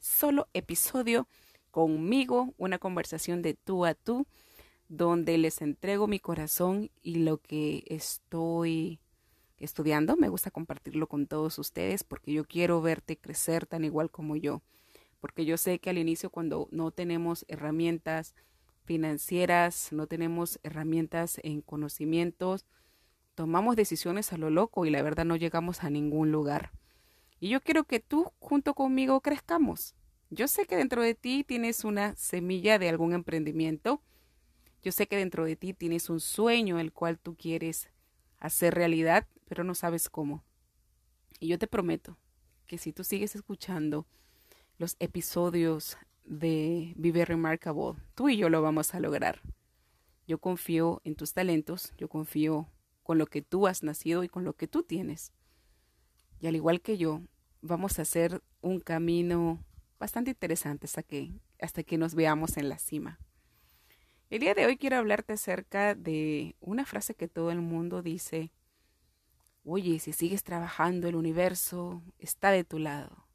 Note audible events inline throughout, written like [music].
solo episodio conmigo, una conversación de tú a tú, donde les entrego mi corazón y lo que estoy estudiando. Me gusta compartirlo con todos ustedes porque yo quiero verte crecer tan igual como yo. Porque yo sé que al inicio cuando no tenemos herramientas financieras, no tenemos herramientas en conocimientos, tomamos decisiones a lo loco y la verdad no llegamos a ningún lugar. Y yo quiero que tú junto conmigo crezcamos. Yo sé que dentro de ti tienes una semilla de algún emprendimiento. Yo sé que dentro de ti tienes un sueño el cual tú quieres hacer realidad, pero no sabes cómo. Y yo te prometo que si tú sigues escuchando los episodios de Vive Remarkable, tú y yo lo vamos a lograr. Yo confío en tus talentos, yo confío con lo que tú has nacido y con lo que tú tienes. Y al igual que yo, vamos a hacer un camino bastante interesante hasta que, hasta que nos veamos en la cima. El día de hoy quiero hablarte acerca de una frase que todo el mundo dice, oye, si sigues trabajando, el universo está de tu lado.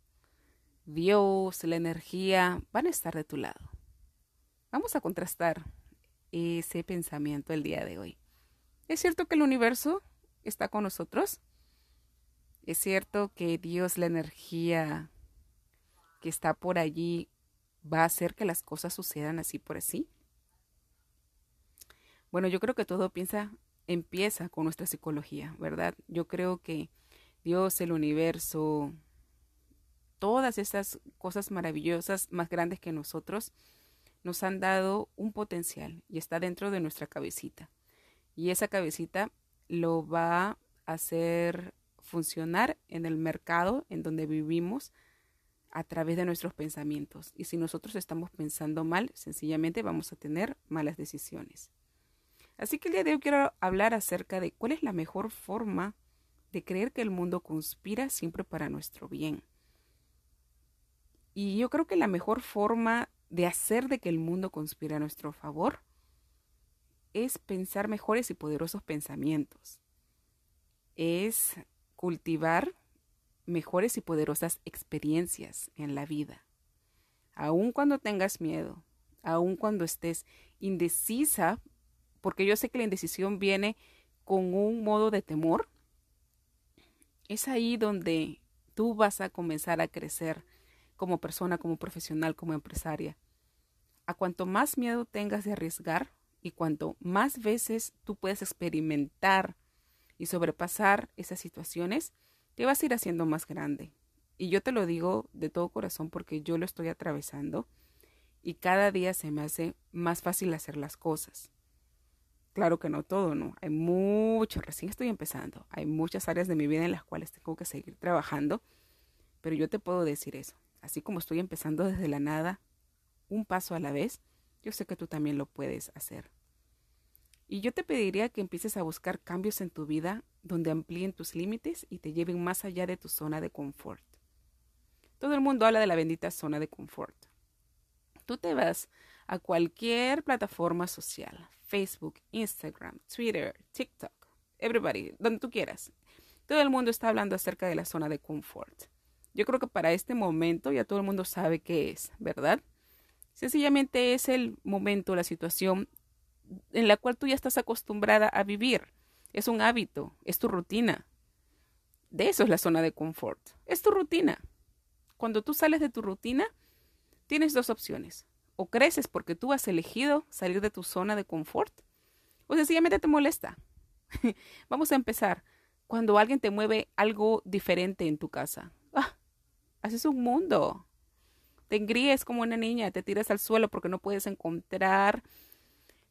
Dios, la energía van a estar de tu lado. Vamos a contrastar ese pensamiento el día de hoy. ¿Es cierto que el universo está con nosotros? ¿Es cierto que Dios, la energía que está por allí, va a hacer que las cosas sucedan así por así? Bueno, yo creo que todo piensa, empieza con nuestra psicología, ¿verdad? Yo creo que Dios, el universo, todas esas cosas maravillosas, más grandes que nosotros, nos han dado un potencial y está dentro de nuestra cabecita y esa cabecita lo va a hacer funcionar en el mercado en donde vivimos a través de nuestros pensamientos. Y si nosotros estamos pensando mal, sencillamente vamos a tener malas decisiones. Así que el día de hoy quiero hablar acerca de cuál es la mejor forma de creer que el mundo conspira siempre para nuestro bien. Y yo creo que la mejor forma de hacer de que el mundo conspire a nuestro favor es pensar mejores y poderosos pensamientos. Es cultivar mejores y poderosas experiencias en la vida. Aun cuando tengas miedo, aun cuando estés indecisa, porque yo sé que la indecisión viene con un modo de temor, es ahí donde tú vas a comenzar a crecer como persona, como profesional, como empresaria. A cuanto más miedo tengas de arriesgar, y cuanto más veces tú puedes experimentar y sobrepasar esas situaciones, te vas a ir haciendo más grande. Y yo te lo digo de todo corazón porque yo lo estoy atravesando y cada día se me hace más fácil hacer las cosas. Claro que no todo, ¿no? Hay mucho, recién estoy empezando. Hay muchas áreas de mi vida en las cuales tengo que seguir trabajando, pero yo te puedo decir eso. Así como estoy empezando desde la nada, un paso a la vez, yo sé que tú también lo puedes hacer. Y yo te pediría que empieces a buscar cambios en tu vida donde amplíen tus límites y te lleven más allá de tu zona de confort. Todo el mundo habla de la bendita zona de confort. Tú te vas a cualquier plataforma social, Facebook, Instagram, Twitter, TikTok, everybody, donde tú quieras. Todo el mundo está hablando acerca de la zona de confort. Yo creo que para este momento ya todo el mundo sabe qué es, ¿verdad? Sencillamente es el momento, la situación en la cual tú ya estás acostumbrada a vivir. Es un hábito, es tu rutina. De eso es la zona de confort. Es tu rutina. Cuando tú sales de tu rutina, tienes dos opciones o creces porque tú has elegido salir de tu zona de confort o sencillamente te molesta. [laughs] Vamos a empezar. Cuando alguien te mueve algo diferente en tu casa, ah, haces un mundo. Te engríes como una niña, te tiras al suelo porque no puedes encontrar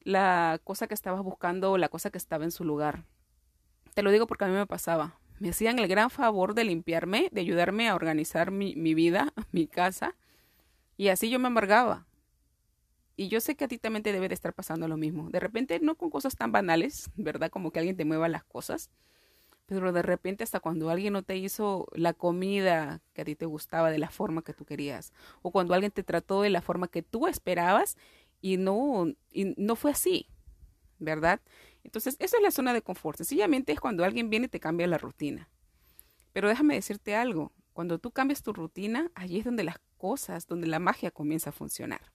la cosa que estabas buscando la cosa que estaba en su lugar. Te lo digo porque a mí me pasaba. Me hacían el gran favor de limpiarme, de ayudarme a organizar mi, mi vida, [laughs] mi casa, y así yo me amargaba. Y yo sé que a ti también te debe de estar pasando lo mismo. De repente, no con cosas tan banales, ¿verdad? Como que alguien te mueva las cosas. Pero de repente hasta cuando alguien no te hizo la comida que a ti te gustaba de la forma que tú querías. O cuando alguien te trató de la forma que tú esperabas y no, y no fue así, ¿verdad? Entonces, eso es la zona de confort. Sencillamente es cuando alguien viene y te cambia la rutina. Pero déjame decirte algo. Cuando tú cambias tu rutina, allí es donde las cosas, donde la magia comienza a funcionar.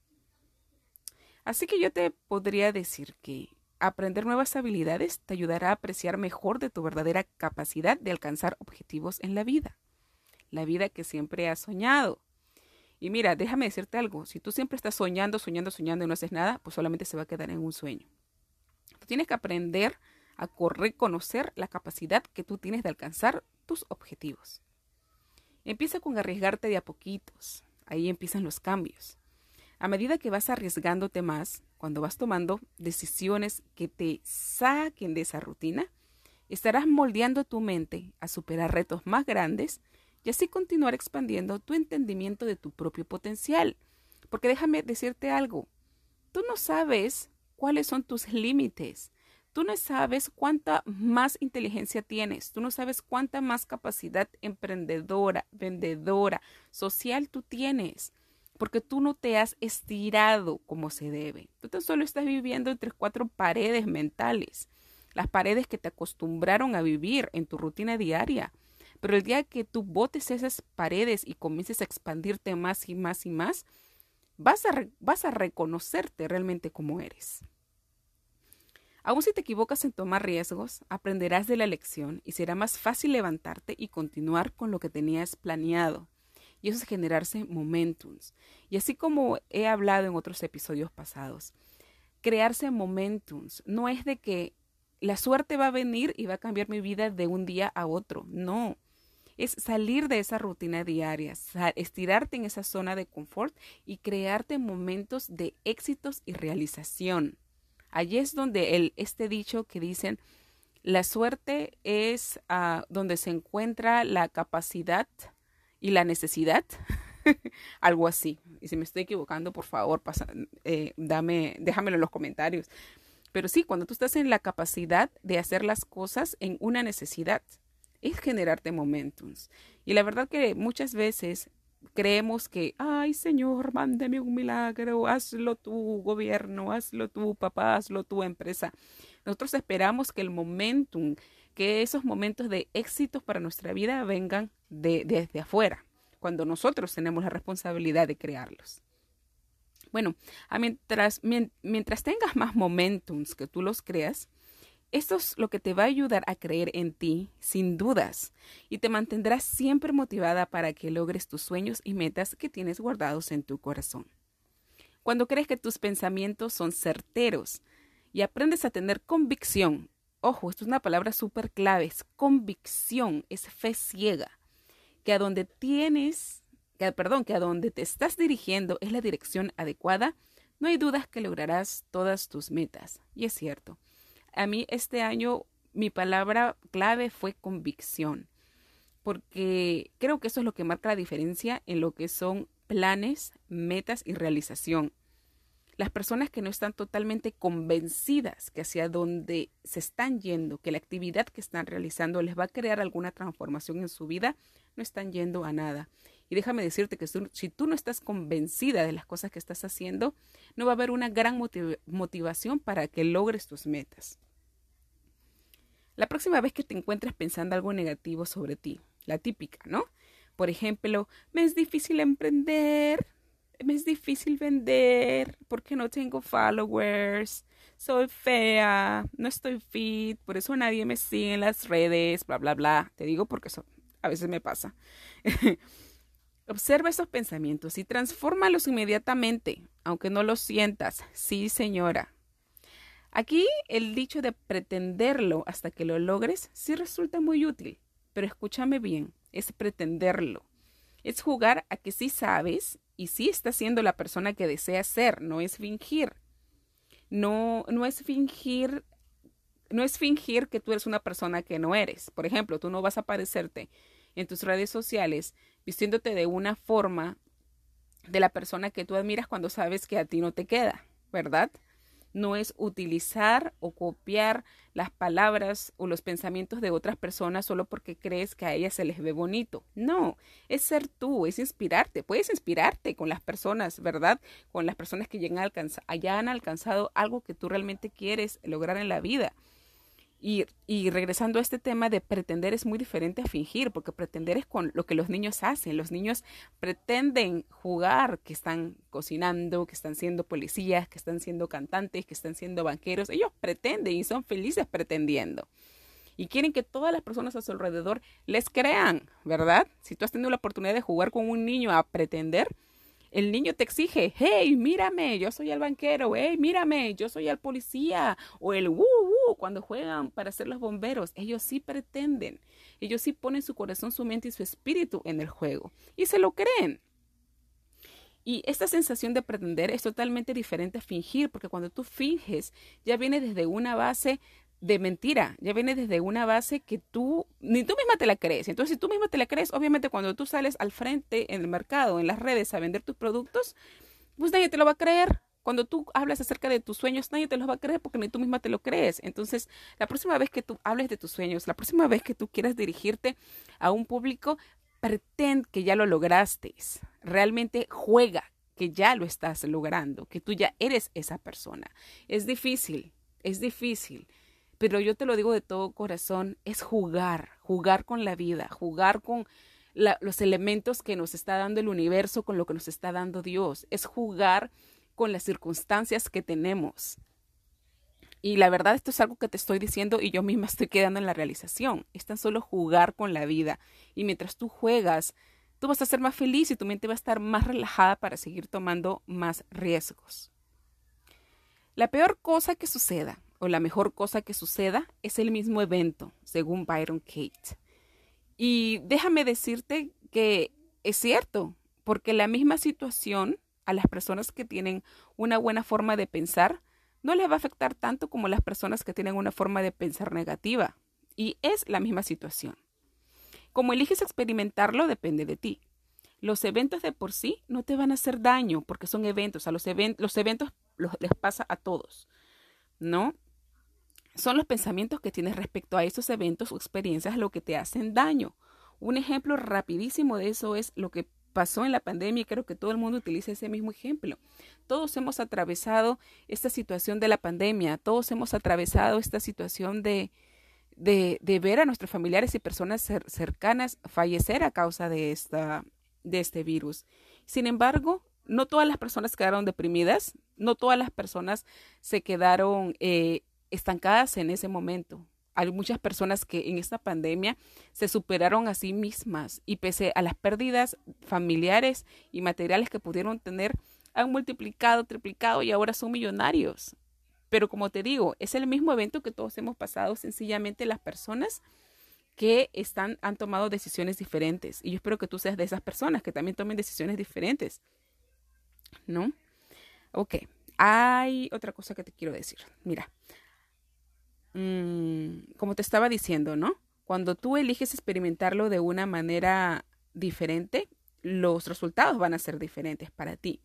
Así que yo te podría decir que aprender nuevas habilidades te ayudará a apreciar mejor de tu verdadera capacidad de alcanzar objetivos en la vida, la vida que siempre has soñado. Y mira, déjame decirte algo, si tú siempre estás soñando, soñando, soñando y no haces nada, pues solamente se va a quedar en un sueño. Tú tienes que aprender a reconocer la capacidad que tú tienes de alcanzar tus objetivos. Empieza con arriesgarte de a poquitos. Ahí empiezan los cambios. A medida que vas arriesgándote más, cuando vas tomando decisiones que te saquen de esa rutina, estarás moldeando tu mente a superar retos más grandes y así continuar expandiendo tu entendimiento de tu propio potencial. Porque déjame decirte algo, tú no sabes cuáles son tus límites, tú no sabes cuánta más inteligencia tienes, tú no sabes cuánta más capacidad emprendedora, vendedora, social tú tienes porque tú no te has estirado como se debe. Tú tan solo estás viviendo entre cuatro paredes mentales, las paredes que te acostumbraron a vivir en tu rutina diaria. Pero el día que tú botes esas paredes y comiences a expandirte más y más y más, vas a, vas a reconocerte realmente como eres. Aun si te equivocas en tomar riesgos, aprenderás de la lección y será más fácil levantarte y continuar con lo que tenías planeado y eso es generarse momentums. Y así como he hablado en otros episodios pasados, crearse momentums no es de que la suerte va a venir y va a cambiar mi vida de un día a otro, no. Es salir de esa rutina diaria, estirarte en esa zona de confort y crearte momentos de éxitos y realización. Allí es donde el, este dicho que dicen, la suerte es ah, donde se encuentra la capacidad y la necesidad, [laughs] algo así. Y si me estoy equivocando, por favor, pasa, eh, déjamelo en los comentarios. Pero sí, cuando tú estás en la capacidad de hacer las cosas en una necesidad, es generarte momentums. Y la verdad que muchas veces creemos que, ay Señor, mándeme un milagro, hazlo tú, gobierno, hazlo tú, papá, hazlo tú, empresa. Nosotros esperamos que el momentum, que esos momentos de éxitos para nuestra vida vengan de, desde afuera, cuando nosotros tenemos la responsabilidad de crearlos. Bueno, mientras, mientras tengas más momentums que tú los creas, esto es lo que te va a ayudar a creer en ti sin dudas y te mantendrás siempre motivada para que logres tus sueños y metas que tienes guardados en tu corazón. Cuando crees que tus pensamientos son certeros y aprendes a tener convicción, ojo, esto es una palabra súper clave, es convicción, es fe ciega que a donde tienes, que, perdón, que a donde te estás dirigiendo es la dirección adecuada, no hay dudas que lograrás todas tus metas. Y es cierto. A mí este año mi palabra clave fue convicción, porque creo que eso es lo que marca la diferencia en lo que son planes, metas y realización. Las personas que no están totalmente convencidas que hacia donde se están yendo, que la actividad que están realizando les va a crear alguna transformación en su vida, no están yendo a nada. Y déjame decirte que si tú no estás convencida de las cosas que estás haciendo, no va a haber una gran motivación para que logres tus metas. La próxima vez que te encuentres pensando algo negativo sobre ti, la típica, ¿no? Por ejemplo, me es difícil emprender, me es difícil vender porque no tengo followers, soy fea, no estoy fit, por eso nadie me sigue en las redes, bla, bla, bla. Te digo porque eso a veces me pasa. [laughs] Observa esos pensamientos y transfórmalos inmediatamente, aunque no los sientas. Sí, señora. Aquí el dicho de pretenderlo hasta que lo logres sí resulta muy útil, pero escúchame bien, es pretenderlo. Es jugar a que sí sabes y sí estás siendo la persona que deseas ser, no es fingir. No, no es fingir, no es fingir que tú eres una persona que no eres. Por ejemplo, tú no vas a aparecerte en tus redes sociales vistiéndote de una forma de la persona que tú admiras cuando sabes que a ti no te queda, ¿verdad? no es utilizar o copiar las palabras o los pensamientos de otras personas solo porque crees que a ellas se les ve bonito. No, es ser tú, es inspirarte. Puedes inspirarte con las personas, ¿verdad? Con las personas que ya han alcanzado algo que tú realmente quieres lograr en la vida. Y, y, regresando a este tema de pretender es muy diferente a fingir, porque pretender es con lo que los niños hacen. Los niños pretenden jugar que están cocinando, que están siendo policías, que están siendo cantantes, que están siendo banqueros. Ellos pretenden y son felices pretendiendo. Y quieren que todas las personas a su alrededor les crean, ¿verdad? Si tú has tenido la oportunidad de jugar con un niño a pretender, el niño te exige, hey, mírame, yo soy el banquero, hey, mírame, yo soy el policía, o el woo, cuando juegan para ser los bomberos. Ellos sí pretenden, ellos sí ponen su corazón, su mente y su espíritu en el juego, y se lo creen. Y esta sensación de pretender es totalmente diferente a fingir, porque cuando tú finges, ya viene desde una base de mentira, ya viene desde una base que tú ni tú misma te la crees. Entonces, si tú misma te la crees, obviamente cuando tú sales al frente en el mercado, en las redes a vender tus productos, pues nadie te lo va a creer. Cuando tú hablas acerca de tus sueños, nadie te los va a creer porque ni tú misma te lo crees. Entonces, la próxima vez que tú hables de tus sueños, la próxima vez que tú quieras dirigirte a un público, pretend que ya lo lograste. Realmente juega que ya lo estás logrando, que tú ya eres esa persona. Es difícil, es difícil pero yo te lo digo de todo corazón, es jugar, jugar con la vida, jugar con los elementos que nos está dando el universo, con lo que nos está dando Dios, es jugar con las circunstancias que tenemos. Y la verdad, esto es algo que te estoy diciendo y yo misma estoy quedando en la realización. Es tan solo jugar con la vida. Y mientras tú juegas, tú vas a ser más feliz y tu mente va a estar más relajada para seguir tomando más riesgos. La peor cosa que suceda o la mejor cosa que suceda es el mismo evento, según Byron Kate. Y déjame decirte que es cierto, porque la misma situación a las personas que tienen una buena forma de pensar no les va a afectar tanto como las personas que tienen una forma de pensar negativa. Y es la misma situación. Como eliges experimentarlo depende de ti. Los eventos de por sí no te van a hacer daño porque son eventos. A los, los eventos les pasa a todos, ¿no? Son los pensamientos que tienes respecto a esos eventos o experiencias lo que te hacen daño. Un ejemplo rapidísimo de eso es lo que pasó en la pandemia y creo que todo el mundo utiliza ese mismo ejemplo. Todos hemos atravesado esta situación de la pandemia, todos hemos atravesado esta situación de, de, ver a nuestros familiares y personas cercanas fallecer a causa de, esta, de este virus. Sin embargo, no todas las personas quedaron deprimidas, no todas las personas se quedaron eh, estancadas en ese momento. Hay muchas personas que en esta pandemia se superaron a sí mismas y pese a las pérdidas familiares y materiales que pudieron tener, han multiplicado, triplicado y ahora son millonarios. Pero como te digo, es el mismo evento que todos hemos pasado, sencillamente las personas que están, han tomado decisiones diferentes. Y yo espero que tú seas de esas personas que también tomen decisiones diferentes. ¿No? Ok. Hay otra cosa que te quiero decir. Mira, mm, como te estaba diciendo, ¿no? Cuando tú eliges experimentarlo de una manera diferente, los resultados van a ser diferentes para ti.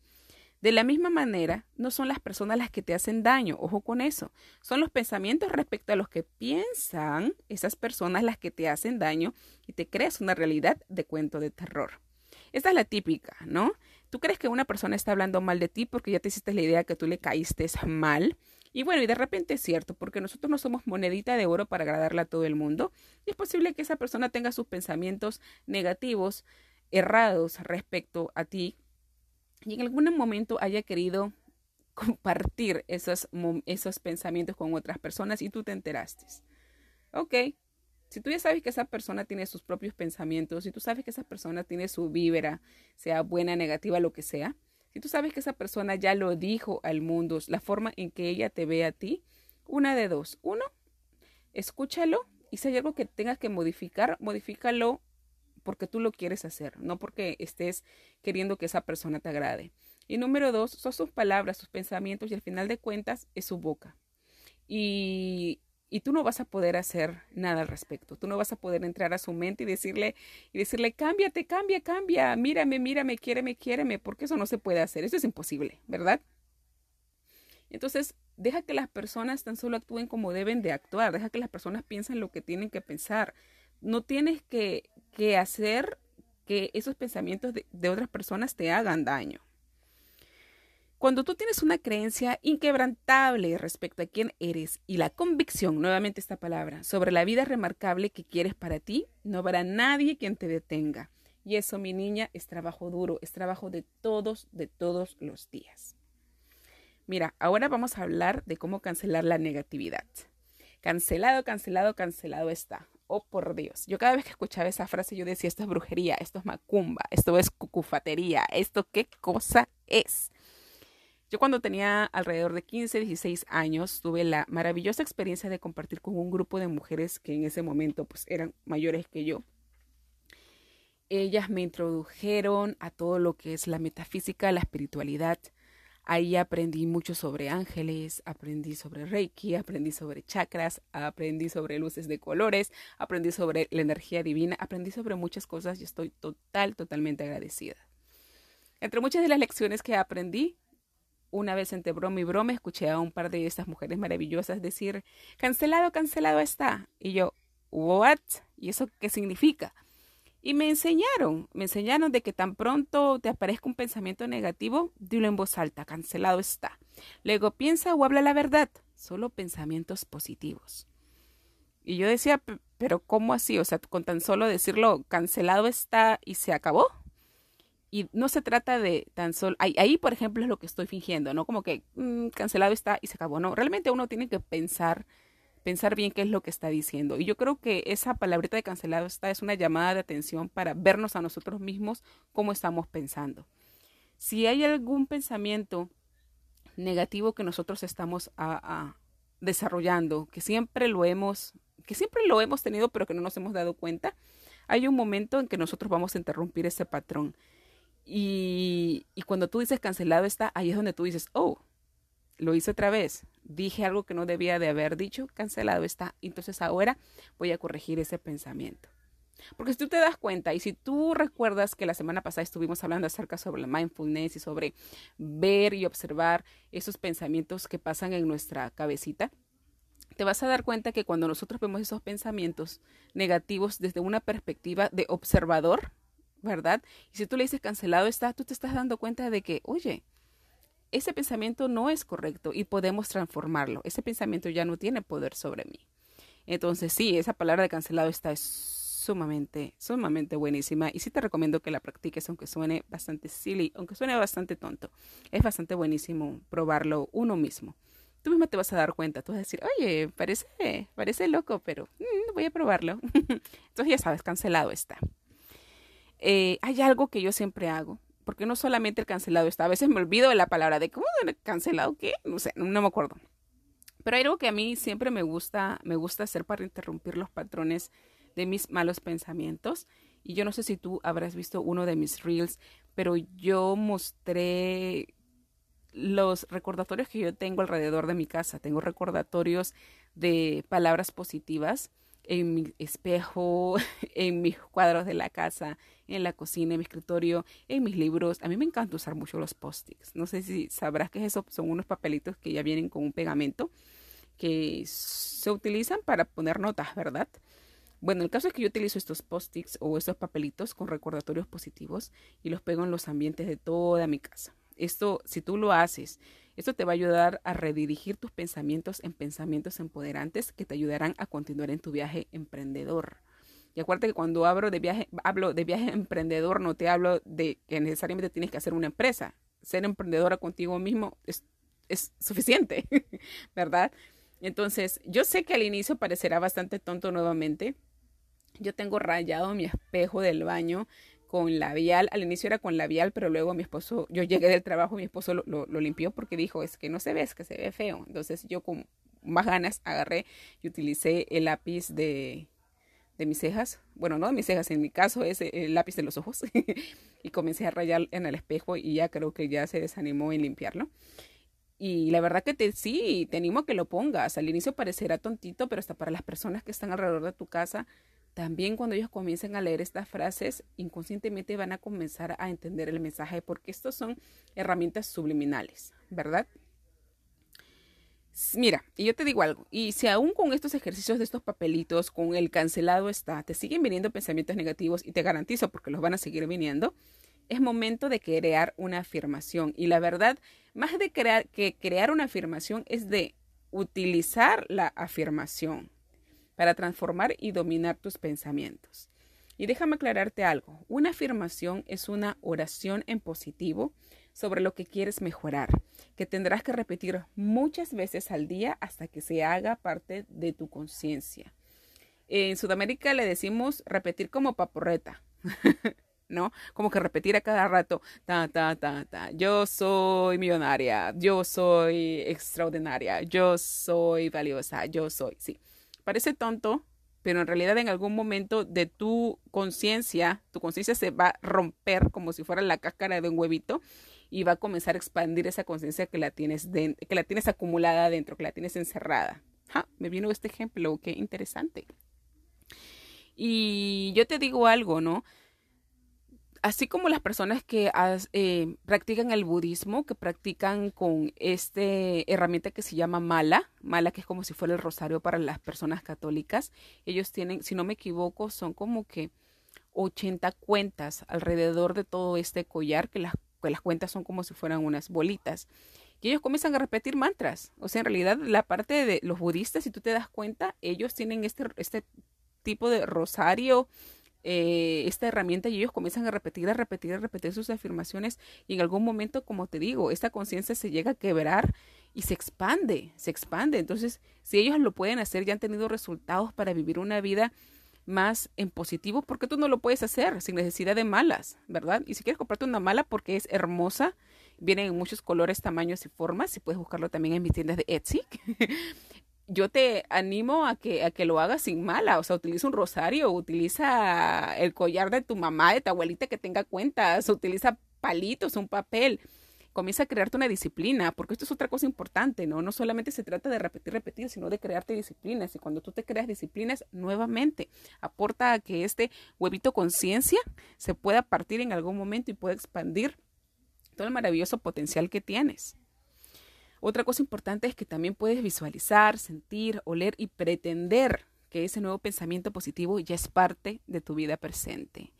De la misma manera, no son las personas las que te hacen daño, ojo con eso, son los pensamientos respecto a los que piensan esas personas las que te hacen daño y te creas una realidad de cuento de terror. Esta es la típica, ¿no? Tú crees que una persona está hablando mal de ti porque ya te hiciste la idea que tú le caíste mal. Y bueno, y de repente es cierto, porque nosotros no somos monedita de oro para agradarle a todo el mundo. Y es posible que esa persona tenga sus pensamientos negativos, errados respecto a ti y en algún momento haya querido compartir esos, esos pensamientos con otras personas y tú te enteraste. Ok, si tú ya sabes que esa persona tiene sus propios pensamientos, si tú sabes que esa persona tiene su vibra, sea buena, negativa, lo que sea, si tú sabes que esa persona ya lo dijo al mundo, la forma en que ella te ve a ti, una de dos. Uno, escúchalo y si hay algo que tengas que modificar, modifícalo porque tú lo quieres hacer, no porque estés queriendo que esa persona te agrade. Y número dos, son sus palabras, sus pensamientos y al final de cuentas es su boca. Y, y tú no vas a poder hacer nada al respecto. Tú no vas a poder entrar a su mente y decirle, y decirle, cámbiate, cambia, cambia, mírame, mírame, quiéreme, quiéreme, porque eso no se puede hacer. Eso es imposible, ¿verdad? Entonces, deja que las personas tan solo actúen como deben de actuar, deja que las personas piensen lo que tienen que pensar. No tienes que, que hacer que esos pensamientos de, otras personas te hagan daño. Cuando tú tienes una creencia inquebrantable respecto a quién eres y la convicción, nuevamente esta palabra, sobre la vida remarcable que quieres para ti, no habrá nadie quien te detenga. Y eso, mi niña, es trabajo duro, es trabajo de todos, de todos los días. Mira, ahora vamos a hablar de cómo cancelar la negatividad. Cancelado, cancelado, cancelado está oh por Dios. Yo cada vez que escuchaba esa frase yo decía, esto es brujería, esto es macumba, esto es cucufatería, esto qué cosa es. Yo cuando tenía alrededor de 15, 16 años tuve la maravillosa experiencia de compartir con un grupo de mujeres que en ese momento pues eran mayores que yo. Ellas me introdujeron a todo lo que es la metafísica, la espiritualidad, Ahí aprendí mucho sobre ángeles, aprendí sobre Reiki, aprendí sobre chakras, aprendí sobre luces de colores, aprendí sobre la energía divina, aprendí sobre muchas cosas y estoy total, totalmente agradecida. Entre muchas de las lecciones que aprendí, una vez entre broma y broma escuché a un par de estas mujeres maravillosas decir, cancelado, cancelado está. Y yo, ¿what? ¿Y eso qué significa? Y me enseñaron, me enseñaron de que tan pronto te aparezca un pensamiento negativo, dilo en voz alta, cancelado está. Luego piensa o habla la verdad, solo pensamientos positivos. Y yo decía, pero ¿cómo así? O sea, con tan solo decirlo, cancelado está y se acabó. Y no se trata de tan solo, ahí, por ejemplo es lo que estoy fingiendo, ¿no? Como que mm, cancelado está y se acabó. No, realmente uno tiene que pensar pensar bien qué es lo que está diciendo. Y yo creo que esa palabrita de cancelado está es una llamada de atención para vernos a nosotros mismos cómo estamos pensando. Si hay algún pensamiento negativo que nosotros estamos desarrollando, que siempre lo hemos, que siempre lo hemos tenido, pero que no nos hemos dado cuenta, hay un momento en que nosotros vamos a interrumpir ese patrón. Y, cuando tú dices cancelado está, ahí es donde tú dices, oh, lo hice otra vez, dije algo que no debía de haber dicho, cancelado está. Entonces ahora voy a corregir ese pensamiento. Porque si tú te das cuenta y si tú recuerdas que la semana pasada estuvimos hablando acerca sobre la mindfulness y sobre ver y observar esos pensamientos que pasan en nuestra cabecita, te vas a dar cuenta que cuando nosotros vemos esos pensamientos negativos desde una perspectiva de observador, ¿verdad? Y si tú le dices cancelado está, tú te estás dando cuenta de que, oye, ese pensamiento no es correcto y podemos transformarlo. Ese pensamiento ya no tiene poder sobre mí. Entonces, sí, esa palabra de cancelado está sumamente, sumamente buenísima y sí te recomiendo que la practiques aunque suene bastante silly, aunque suene bastante tonto. Es bastante buenísimo probarlo uno mismo. Tú mismo te vas a dar cuenta, tú vas a decir, oye, parece, parece loco, pero mm, voy a probarlo. [laughs] Entonces ya sabes, cancelado está. Eh, hay algo que yo siempre hago porque no solamente el cancelado está, a veces me olvido de la palabra de cómo cancelado qué, no sé, no, me acuerdo. Pero hay algo que a mí siempre me gusta, me gusta hacer para interrumpir los patrones de mis malos pensamientos. Y yo no sé si tú habrás visto uno de mis reels, pero yo mostré los recordatorios que yo tengo alrededor de mi casa. Tengo recordatorios de palabras positivas en mi espejo, [laughs] en mis cuadros de la casa, en la cocina, en mi escritorio, en mis libros. A mí me encanta usar mucho los post-its. No sé si sabrás que eso son unos papelitos que ya vienen con un pegamento que se utilizan para poner notas, ¿verdad? Bueno, el caso es que yo utilizo estos post-its o estos papelitos con recordatorios positivos y los pego en los ambientes de toda mi casa. Esto, si tú lo haces, esto te va a ayudar a redirigir tus pensamientos en pensamientos empoderantes que te ayudarán a continuar en tu viaje emprendedor. Y acuérdate que cuando hablo de viaje, hablo de viaje [laughs] emprendedor, no te hablo de que necesariamente tienes que hacer una empresa. Ser emprendedora contigo mismo es, es suficiente, [laughs] ¿verdad? Entonces, yo sé que al inicio parecerá bastante tonto nuevamente. Yo tengo rayado mi espejo del baño con labial. Al inicio era con labial, pero luego mi esposo, yo llegué del trabajo, mi esposo lo, lo, limpió porque dijo, es que no se ve, es que se ve feo. Entonces yo con más ganas agarré y utilicé el lápiz de, de mis cejas. Bueno, no de mis cejas, en mi caso es el lápiz de los ojos. [laughs] y comencé a rayar en el espejo y ya creo que ya se desanimó en limpiarlo. Y la verdad que te, sí, te animo a que lo pongas. Al inicio parecerá tontito, pero hasta para las personas que están alrededor de tu casa, también cuando ellos comiencen a leer estas frases, inconscientemente van a comenzar a entender el mensaje, porque estos son herramientas subliminales, ¿verdad? Mira, y yo te digo algo, y si aún con estos ejercicios de estos papelitos, con el cancelado está, te siguen viniendo pensamientos negativos y te garantizo porque los van a seguir viniendo, es momento de crear una afirmación. Y la verdad, más de crear que crear una afirmación es de utilizar la afirmación para transformar y dominar tus pensamientos. Y déjame aclararte algo. Una afirmación es una oración en positivo sobre lo que quieres mejorar, que tendrás que repetir muchas veces al día hasta que se haga parte de tu conciencia. En Sudamérica le decimos repetir como paporreta. [laughs] ¿no? Como que repetir a cada rato, ta, ta, ta, ta, yo soy millonaria, yo soy extraordinaria, yo soy valiosa, yo soy, sí. Parece tonto, pero en realidad en algún momento de tu conciencia, tu conciencia se va a romper como si fuera la cáscara de un huevito y va a comenzar a expandir esa conciencia que la tienes que la tienes acumulada dentro, que la tienes encerrada. me vino este ejemplo, qué interesante. Y yo te digo algo, ¿no? Así como las personas que eh, practican el budismo, que practican con esta herramienta que se llama mala, mala que es como si fuera el rosario para las personas católicas, ellos tienen, si no me equivoco, son como que 80 cuentas alrededor de todo este collar, que las, que las cuentas son como si fueran unas bolitas. Y ellos comienzan a repetir mantras. O sea, en realidad la parte de los budistas, si tú te das cuenta, ellos tienen este, este tipo de rosario eh, esta herramienta y ellos comienzan a repetir, a repetir, a repetir sus afirmaciones y en algún momento, como te digo, esta conciencia se llega a quebrar y se expande, se expande. Entonces, si ellos lo pueden hacer, ya han tenido resultados para vivir una vida más en positivo, porque tú no lo puedes hacer sin necesidad de malas, ¿verdad? Y si quieres comprarte una mala porque es hermosa, vienen en muchos colores, tamaños y formas, y puedes buscarlo también en mis tiendas de Etsy. [laughs] yo te animo a que, a que lo hagas sin mala, o sea, utiliza un rosario, utiliza el collar de tu mamá, de tu abuelita que tenga cuentas, utiliza palitos, un papel. Comienza a crearte una disciplina, porque esto es otra cosa importante, ¿no? No solamente se trata de repetir, repetir, sino de crearte disciplinas. Y cuando tú te creas disciplinas, nuevamente aporta a que este huevito conciencia se pueda partir en algún momento y pueda expandir todo el maravilloso potencial que tienes. Otra cosa importante es que también puedes visualizar, sentir, oler y pretender que ese nuevo pensamiento positivo ya es parte de tu vida presente.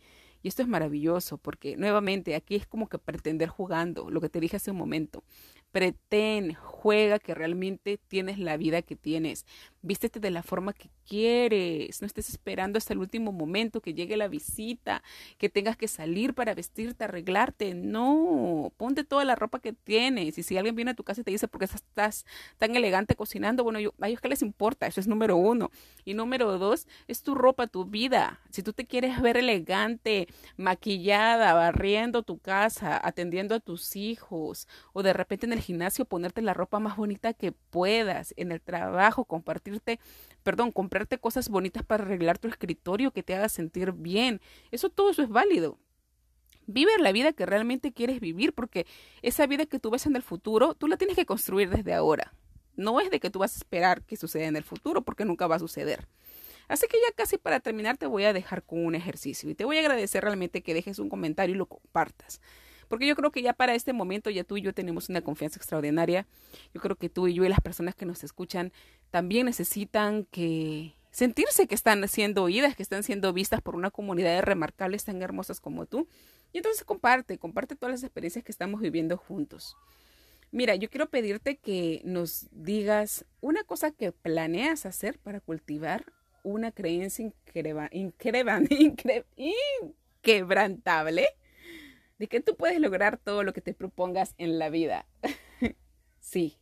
Y esto es maravilloso porque nuevamente aquí es como que pretender jugando, lo que te dije hace un momento. Pretén, juega que realmente tienes la vida que tienes. Vístete de la forma que quieres. No estés esperando hasta el último momento que llegue la visita, que tengas que salir para vestirte, arreglarte. No, ponte toda la ropa que tienes. Y si alguien viene a tu casa y te dice, ¿por qué estás tan elegante cocinando? Bueno, yo, a ellos qué les importa. Eso es número uno. Y número dos, es tu ropa, tu vida. Si tú te quieres ver elegante, maquillada, barriendo tu casa, atendiendo a tus hijos, o de repente en el gimnasio ponerte la ropa más bonita que puedas, en el trabajo perdón, comprarte cosas bonitas para arreglar tu escritorio que te haga sentir bien. Eso todo eso es válido. Vive la vida que realmente quieres vivir porque esa vida que tú ves en el futuro, tú la tienes que construir desde ahora. No es de que tú vas a esperar que suceda en el futuro, porque nunca va a suceder. Así que ya casi para terminar te voy a dejar con un ejercicio y te voy a agradecer realmente que dejes un comentario y lo compartas. Porque yo creo que ya para este momento ya tú y yo tenemos una confianza extraordinaria. Yo creo que tú y yo y las personas que nos escuchan también necesitan que sentirse que están siendo oídas, que están siendo vistas por una comunidad de remarcables tan hermosas como tú. Y entonces comparte, comparte todas las experiencias que estamos viviendo juntos. Mira, yo quiero pedirte que nos digas una cosa que planeas hacer para cultivar una creencia [laughs] inquebrantable de que tú puedes lograr todo lo que te propongas en la vida. [laughs] sí,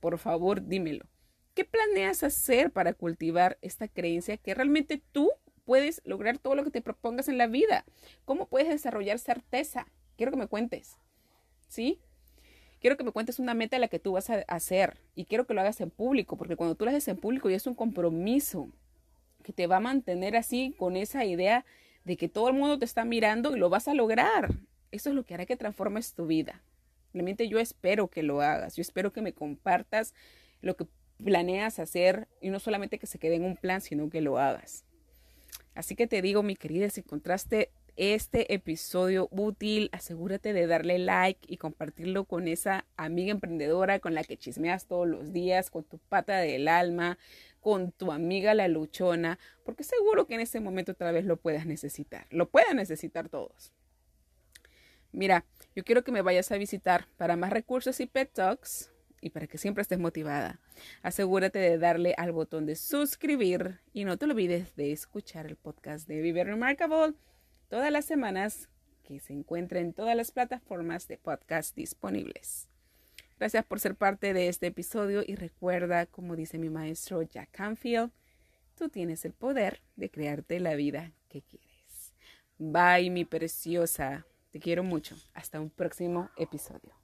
por favor, dímelo. ¿Qué planeas hacer para cultivar esta creencia que realmente tú puedes lograr todo lo que te propongas en la vida? ¿Cómo puedes desarrollar certeza? Quiero que me cuentes. ¿Sí? Quiero que me cuentes una meta a la que tú vas a hacer y quiero que lo hagas en público, porque cuando tú lo haces en público ya es un compromiso que te va a mantener así con esa idea de que todo el mundo te está mirando y lo vas a lograr. Eso es lo que hará que transformes tu vida. Realmente yo espero que lo hagas. Yo espero que me compartas lo que planeas hacer y no solamente que se quede en un plan, sino que lo hagas. Así que te digo, mi querida, si encontraste este episodio útil, asegúrate de darle like y compartirlo con esa amiga emprendedora con la que chismeas todos los días, con tu pata del alma, con tu amiga la luchona, porque seguro que en ese momento otra vez lo puedas necesitar. Lo puedan necesitar todos. Mira, yo quiero que me vayas a visitar para más recursos y pet talks y para que siempre estés motivada. Asegúrate de darle al botón de suscribir y no te olvides de escuchar el podcast de Vive Remarkable todas las semanas que se encuentra en todas las plataformas de podcast disponibles. Gracias por ser parte de este episodio y recuerda, como dice mi maestro Jack Canfield, tú tienes el poder de crearte la vida que quieres. Bye, mi preciosa. Te quiero mucho. Hasta un próximo episodio.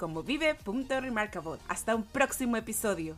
como vive.remarkable. Hasta un próximo episodio.